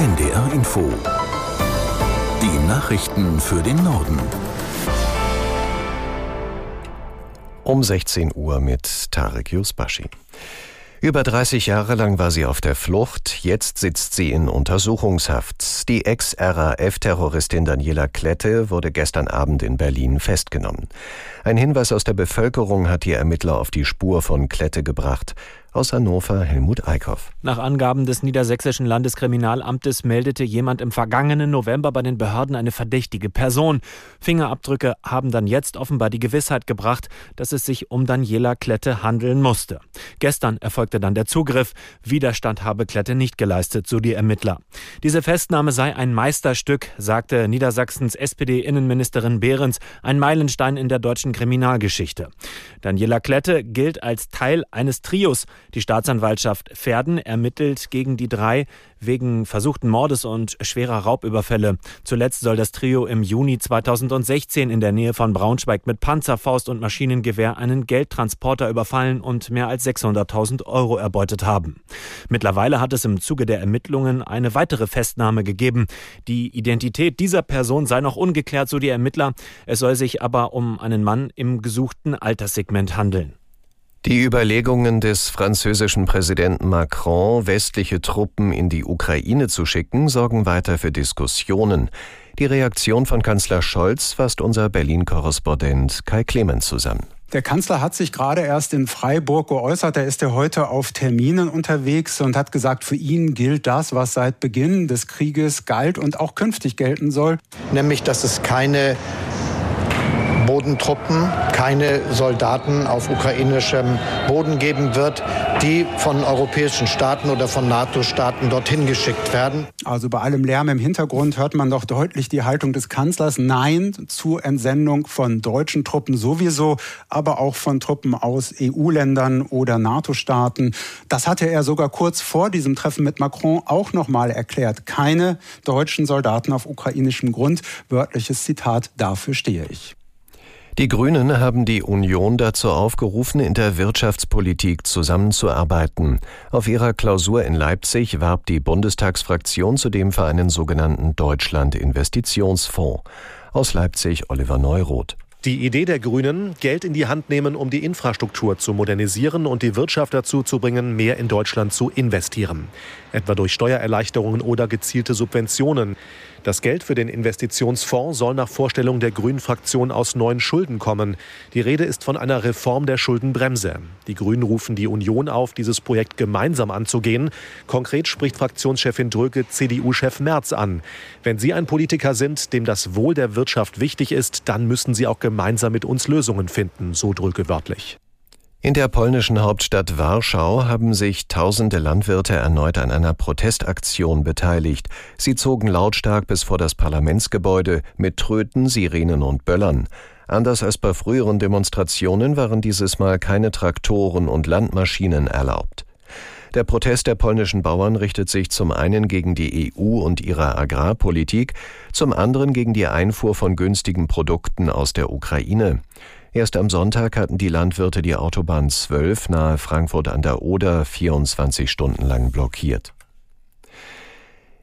NDR Info. Die Nachrichten für den Norden. Um 16 Uhr mit Tarek Yusbashi. Über 30 Jahre lang war sie auf der Flucht, jetzt sitzt sie in Untersuchungshaft. Die Ex-RAF-Terroristin Daniela Klette wurde gestern Abend in Berlin festgenommen. Ein Hinweis aus der Bevölkerung hat die Ermittler auf die Spur von Klette gebracht. Aus Hannover Helmut Eickhoff. Nach Angaben des Niedersächsischen Landeskriminalamtes meldete jemand im vergangenen November bei den Behörden eine verdächtige Person. Fingerabdrücke haben dann jetzt offenbar die Gewissheit gebracht, dass es sich um Daniela Klette handeln musste. Gestern erfolgte dann der Zugriff. Widerstand habe Klette nicht geleistet, so die Ermittler. Diese Festnahme sei ein Meisterstück, sagte Niedersachsens SPD-Innenministerin Behrens, ein Meilenstein in der deutschen Kriminalgeschichte. Daniela Klette gilt als Teil eines Trios, die Staatsanwaltschaft Verden ermittelt gegen die drei wegen versuchten Mordes und schwerer Raubüberfälle. Zuletzt soll das Trio im Juni 2016 in der Nähe von Braunschweig mit Panzerfaust und Maschinengewehr einen Geldtransporter überfallen und mehr als 600.000 Euro erbeutet haben. Mittlerweile hat es im Zuge der Ermittlungen eine weitere Festnahme gegeben. Die Identität dieser Person sei noch ungeklärt, so die Ermittler. Es soll sich aber um einen Mann im gesuchten Alterssegment handeln. Die Überlegungen des französischen Präsidenten Macron, westliche Truppen in die Ukraine zu schicken, sorgen weiter für Diskussionen. Die Reaktion von Kanzler Scholz fasst unser Berlin-Korrespondent Kai Clemens zusammen. Der Kanzler hat sich gerade erst in Freiburg geäußert. Da ist er heute auf Terminen unterwegs und hat gesagt, für ihn gilt das, was seit Beginn des Krieges galt und auch künftig gelten soll. Nämlich, dass es keine Bodentruppen, keine Soldaten auf ukrainischem Boden geben wird, die von europäischen Staaten oder von NATO-Staaten dorthin geschickt werden. Also bei allem Lärm im Hintergrund hört man doch deutlich die Haltung des Kanzlers. Nein zur Entsendung von deutschen Truppen sowieso, aber auch von Truppen aus EU-Ländern oder NATO-Staaten. Das hatte er sogar kurz vor diesem Treffen mit Macron auch nochmal erklärt. Keine deutschen Soldaten auf ukrainischem Grund. Wörtliches Zitat, dafür stehe ich. Die Grünen haben die Union dazu aufgerufen, in der Wirtschaftspolitik zusammenzuarbeiten. Auf ihrer Klausur in Leipzig warb die Bundestagsfraktion zudem für einen sogenannten Deutschland-Investitionsfonds. Aus Leipzig Oliver Neuroth. Die Idee der Grünen, Geld in die Hand nehmen, um die Infrastruktur zu modernisieren und die Wirtschaft dazu zu bringen, mehr in Deutschland zu investieren. Etwa durch Steuererleichterungen oder gezielte Subventionen. Das Geld für den Investitionsfonds soll nach Vorstellung der Grünen-Fraktion aus neuen Schulden kommen. Die Rede ist von einer Reform der Schuldenbremse. Die Grünen rufen die Union auf, dieses Projekt gemeinsam anzugehen. Konkret spricht Fraktionschefin Dröge CDU-Chef Merz an. Wenn Sie ein Politiker sind, dem das Wohl der Wirtschaft wichtig ist, dann müssen Sie auch gemeinsam mit uns Lösungen finden, so Dröge wörtlich. In der polnischen Hauptstadt Warschau haben sich tausende Landwirte erneut an einer Protestaktion beteiligt. Sie zogen lautstark bis vor das Parlamentsgebäude mit Tröten, Sirenen und Böllern. Anders als bei früheren Demonstrationen waren dieses Mal keine Traktoren und Landmaschinen erlaubt. Der Protest der polnischen Bauern richtet sich zum einen gegen die EU und ihre Agrarpolitik, zum anderen gegen die Einfuhr von günstigen Produkten aus der Ukraine. Erst am Sonntag hatten die Landwirte die Autobahn 12 nahe Frankfurt an der Oder 24 Stunden lang blockiert.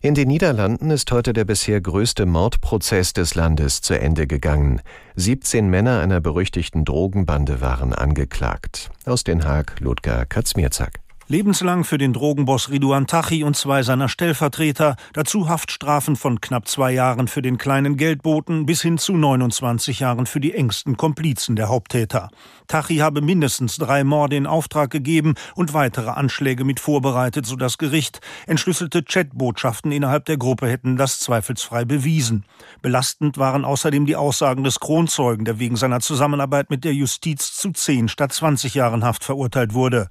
In den Niederlanden ist heute der bisher größte Mordprozess des Landes zu Ende gegangen. 17 Männer einer berüchtigten Drogenbande waren angeklagt. Aus Den Haag Ludger Katzmierzak. Lebenslang für den Drogenboss Riduan Tachi und zwei seiner Stellvertreter, dazu Haftstrafen von knapp zwei Jahren für den kleinen Geldboten bis hin zu 29 Jahren für die engsten Komplizen der Haupttäter. Tachi habe mindestens drei Morde in Auftrag gegeben und weitere Anschläge mit vorbereitet, so das Gericht. Entschlüsselte Chatbotschaften innerhalb der Gruppe hätten das zweifelsfrei bewiesen. Belastend waren außerdem die Aussagen des Kronzeugen, der wegen seiner Zusammenarbeit mit der Justiz zu zehn statt 20 Jahren Haft verurteilt wurde.